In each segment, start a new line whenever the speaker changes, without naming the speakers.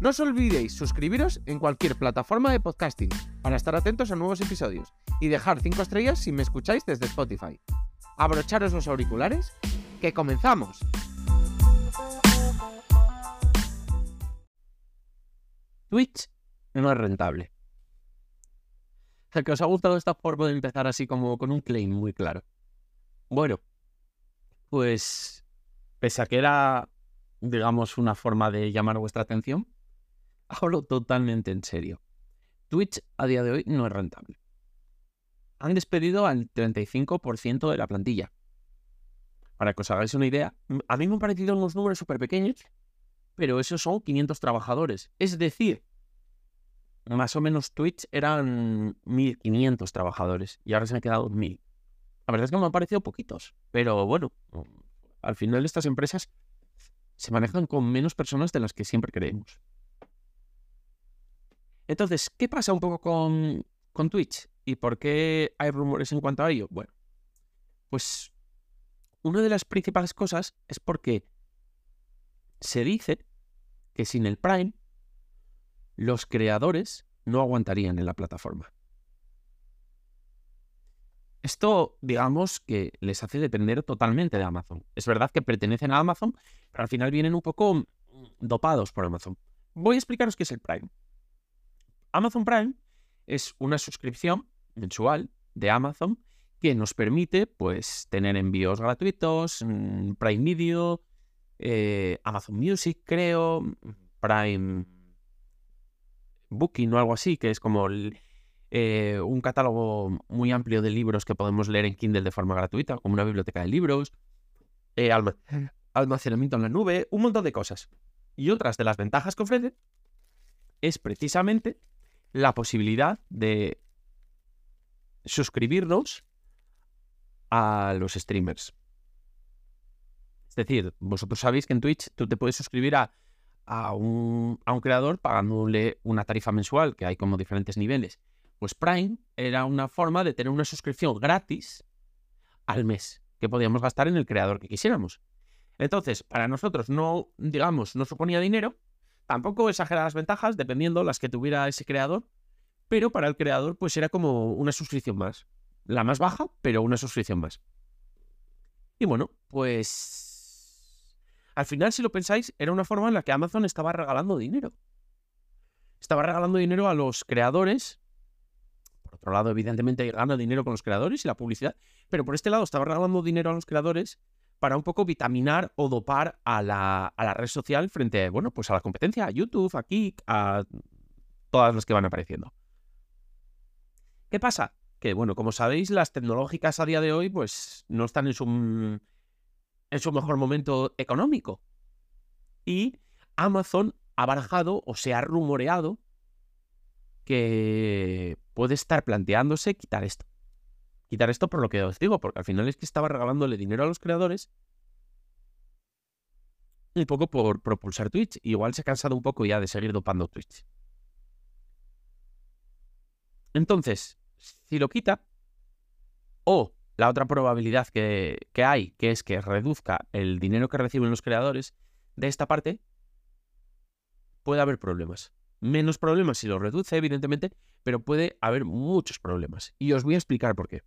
No os olvidéis suscribiros en cualquier plataforma de podcasting para estar atentos a nuevos episodios y dejar 5 estrellas si me escucháis desde Spotify. Abrocharos los auriculares, que comenzamos.
Twitch no es rentable. O que os ha gustado esta forma de empezar así como con un claim muy claro. Bueno, pues pese a que era, digamos, una forma de llamar vuestra atención, hablo totalmente en serio. Twitch a día de hoy no es rentable. Han despedido al 35% de la plantilla. Para que os hagáis una idea, a mí me han parecido unos números súper pequeños, pero esos son 500 trabajadores. Es decir, más o menos Twitch eran 1.500 trabajadores y ahora se me han quedado 1.000. La verdad es que me han parecido poquitos, pero bueno, al final estas empresas se manejan con menos personas de las que siempre creemos. Entonces, ¿qué pasa un poco con, Twitch? ¿Y por qué hay rumores en cuanto a ello? Bueno, pues una de las principales cosas es porque se dice que sin el Prime los creadores no aguantarían en la plataforma. Esto, digamos, que les hace depender totalmente de Amazon. Es verdad que pertenecen a Amazon, pero al final vienen un poco dopados por Amazon. Voy a explicaros qué es el Prime. Amazon Prime es una suscripción mensual de Amazon que nos permite pues tener envíos gratuitos, mm, Prime Video, eh, Amazon Music creo, Prime Booking o algo así, que es como eh, un catálogo muy amplio de libros que podemos leer en Kindle de forma gratuita, como una biblioteca de libros, eh, almacenamiento en la nube, un montón de cosas. Y otras de las ventajas que ofrece es precisamente la posibilidad de suscribirnos a los streamers. Es decir, vosotros sabéis que en Twitch tú te puedes suscribir a a un, creador pagándole una tarifa mensual, que hay como diferentes niveles. Pues Prime era una forma de tener una suscripción gratis al mes que podíamos gastar en el creador que quisiéramos. Entonces, para nosotros no, digamos, no suponía dinero, tampoco exageradas ventajas, dependiendo las que tuviera ese creador, pero para el creador pues era como una suscripción más. La más baja, pero una suscripción más. Y bueno, pues al final, si lo pensáis, era una forma en la que Amazon estaba regalando dinero. Estaba regalando dinero a los creadores. Por otro lado, evidentemente, gana dinero con los creadores y la publicidad. Pero por este lado, estaba regalando dinero a los creadores para un poco vitaminar o dopar a la, red social frente, bueno, pues a la competencia, a YouTube, a Kik, a todas las que van apareciendo. ¿Qué pasa? Que, bueno, como sabéis, las tecnológicas a día de hoy, pues no están en su en su mejor momento económico. Y Amazon ha barajado o se ha rumoreado que puede estar planteándose quitar esto. Quitar esto por lo que os digo, porque al final es que estaba regalándole dinero a los creadores y poco por propulsar Twitch. Igual se ha cansado un poco ya de seguir dopando Twitch. Entonces, si lo quita, o la otra probabilidad que, hay, que es que reduzca el dinero que reciben los creadores de esta parte, puede haber problemas. Menos problemas si lo reduce, evidentemente, pero puede haber muchos problemas. Y os voy a explicar por qué.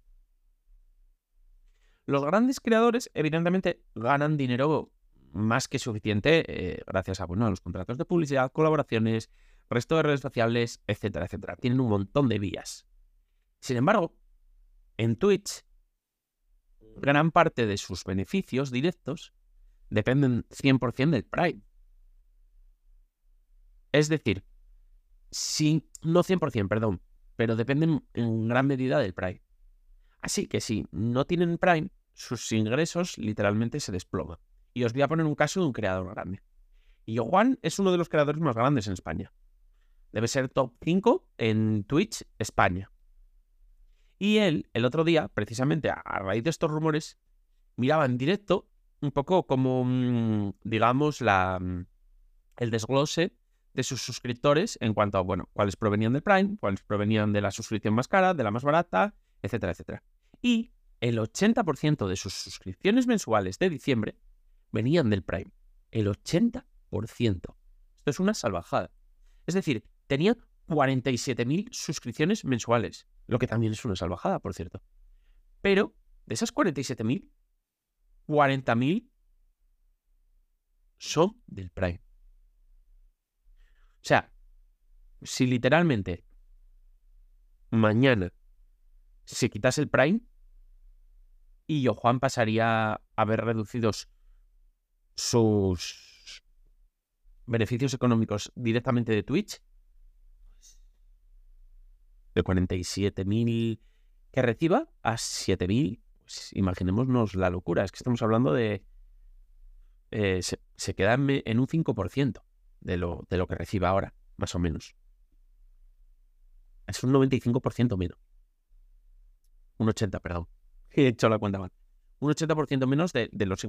Los grandes creadores, evidentemente, ganan dinero más que suficiente eh, gracias a, bueno, a los contratos de publicidad, colaboraciones, resto de redes sociales, etcétera, etcétera. Tienen un montón de vías. Sin embargo, en Twitch gran parte de sus beneficios directos dependen 100% del Prime. Es decir, si, no 100%, perdón, pero dependen en gran medida del Prime. Así que si no tienen Prime, sus ingresos literalmente se desploman. Y os voy a poner un caso de un creador grande. Y Juan es uno de los creadores más grandes en España. Debe ser top 5 en Twitch España. Y él, el otro día, precisamente a raíz de estos rumores, miraba en directo un poco como, mm, digamos, la, mm, el desglose de sus suscriptores en cuanto a, bueno, cuáles provenían del Prime, cuáles provenían de la suscripción más cara, de la más barata, etcétera, etcétera. Y el 80% de sus suscripciones mensuales de diciembre venían del Prime. El 80%. Esto es una salvajada. Es decir, tenía 47.000 suscripciones mensuales, lo que también es una salvajada, por cierto. Pero de esas 47.000, 40.000 son del Prime. O sea, si literalmente mañana se quitase el Prime y yo, Juan, pasaría a ver reducidos sus beneficios económicos directamente de Twitch, de 47.000 que reciba a 7.000, pues imaginémonos la locura, es que estamos hablando de... Eh, se, se, queda en, un 5% de lo, de lo que reciba ahora, más o menos. Es un 95% menos. Un 80, perdón. He hecho la cuenta mal. Un 80% menos de, de, los,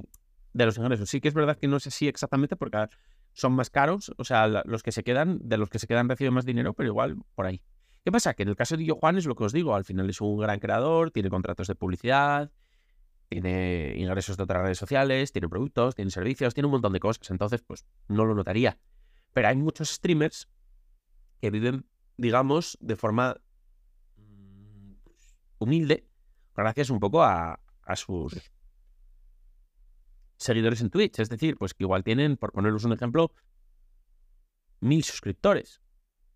de los ingresos. Sí que es verdad que no es así exactamente porque son más caros, o sea, los que se quedan, de los que se quedan reciben más dinero, pero igual por ahí. ¿Qué pasa? Que en el caso de Guillo Juan es lo que os digo, al final es un gran creador, tiene contratos de publicidad, tiene ingresos de otras redes sociales, tiene productos, tiene servicios, tiene un montón de cosas, entonces pues no lo notaría. Pero hay muchos streamers que viven, digamos, de forma mm, humilde, gracias un poco a, sus seguidores en Twitch. Es decir, pues que igual tienen, por poneros un ejemplo, mil suscriptores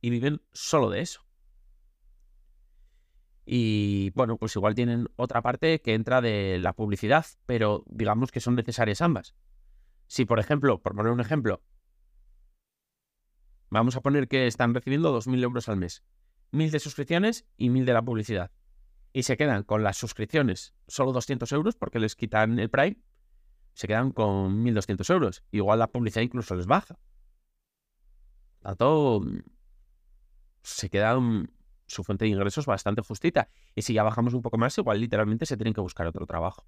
y viven solo de eso. Y bueno, pues igual tienen otra parte que entra de la publicidad, pero digamos que son necesarias ambas. Si, por ejemplo, por poner un ejemplo, vamos a poner que están recibiendo 2.000 euros al mes, 1.000 de suscripciones y 1.000 de la publicidad, y se quedan con las suscripciones solo 200 euros porque les quitan el Prime, se quedan con 1.200 euros. Igual la publicidad incluso les baja. Tanto se quedan su fuente de ingresos bastante justita. Y si ya bajamos un poco más, igual literalmente se tienen que buscar otro trabajo.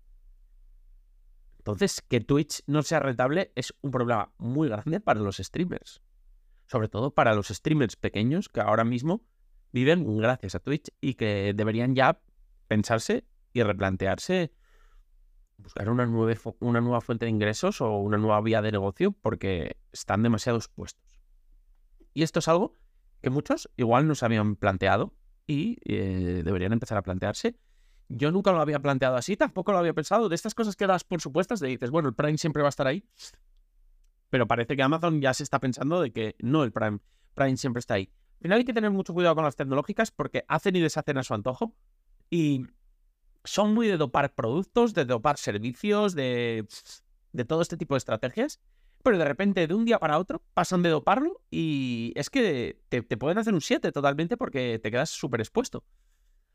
Entonces, que Twitch no sea rentable es un problema muy grande para los streamers. Sobre todo para los streamers pequeños que ahora mismo viven gracias a Twitch y que deberían ya pensarse y replantearse buscar una nueva, una nueva fuente de ingresos o una nueva vía de negocio porque están demasiado expuestos. Y esto es algo que muchos igual no se habían planteado y eh, deberían empezar a plantearse. Yo nunca lo había planteado así, tampoco lo había pensado. De estas cosas que das por supuestas, de dices, bueno, el Prime siempre va a estar ahí. Pero parece que Amazon ya se está pensando de que no, el Prime, Prime siempre está ahí. Al final hay que tener mucho cuidado con las tecnológicas porque hacen y deshacen a su antojo. Y son muy de dopar productos, de dopar servicios, de, de todo este tipo de estrategias pero de repente, de un día para otro, pasan de doparlo y es que te, pueden hacer un 7 totalmente porque te quedas súper expuesto.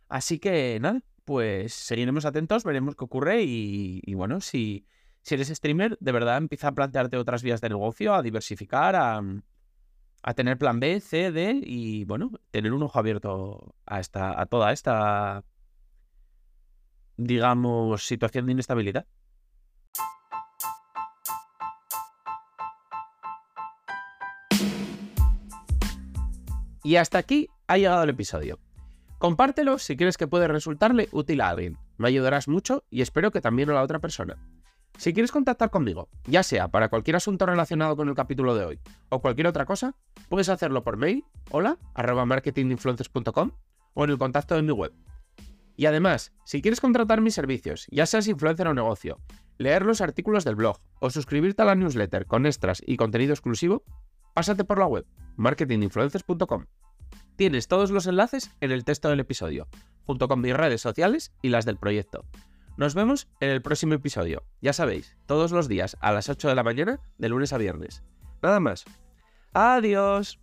Así que nada, pues seguiremos atentos, veremos qué ocurre y, bueno, si, si eres streamer, de verdad empieza a plantearte otras vías de negocio, a diversificar, a, a tener plan B, C, D y bueno, tener un ojo abierto a, esta, a toda esta, digamos, situación de inestabilidad. Y hasta aquí ha llegado el episodio. Compártelo si quieres que puede resultarle útil a alguien. Me ayudarás mucho y espero que también a la otra persona. Si quieres contactar conmigo, ya sea para cualquier asunto relacionado con el capítulo de hoy o cualquier otra cosa, puedes hacerlo por mail, hola, arroba o en el contacto de mi web. Y además, si quieres contratar mis servicios, ya seas influencer o negocio, leer los artículos del blog o suscribirte a la newsletter con extras y contenido exclusivo, pásate por la web marketinginfluencers.com. Tienes todos los enlaces en el texto del episodio, junto con mis redes sociales y las del proyecto. Nos vemos en el próximo episodio. Ya sabéis, todos los días a las 8 de la mañana, de lunes a viernes. Nada más. Adiós.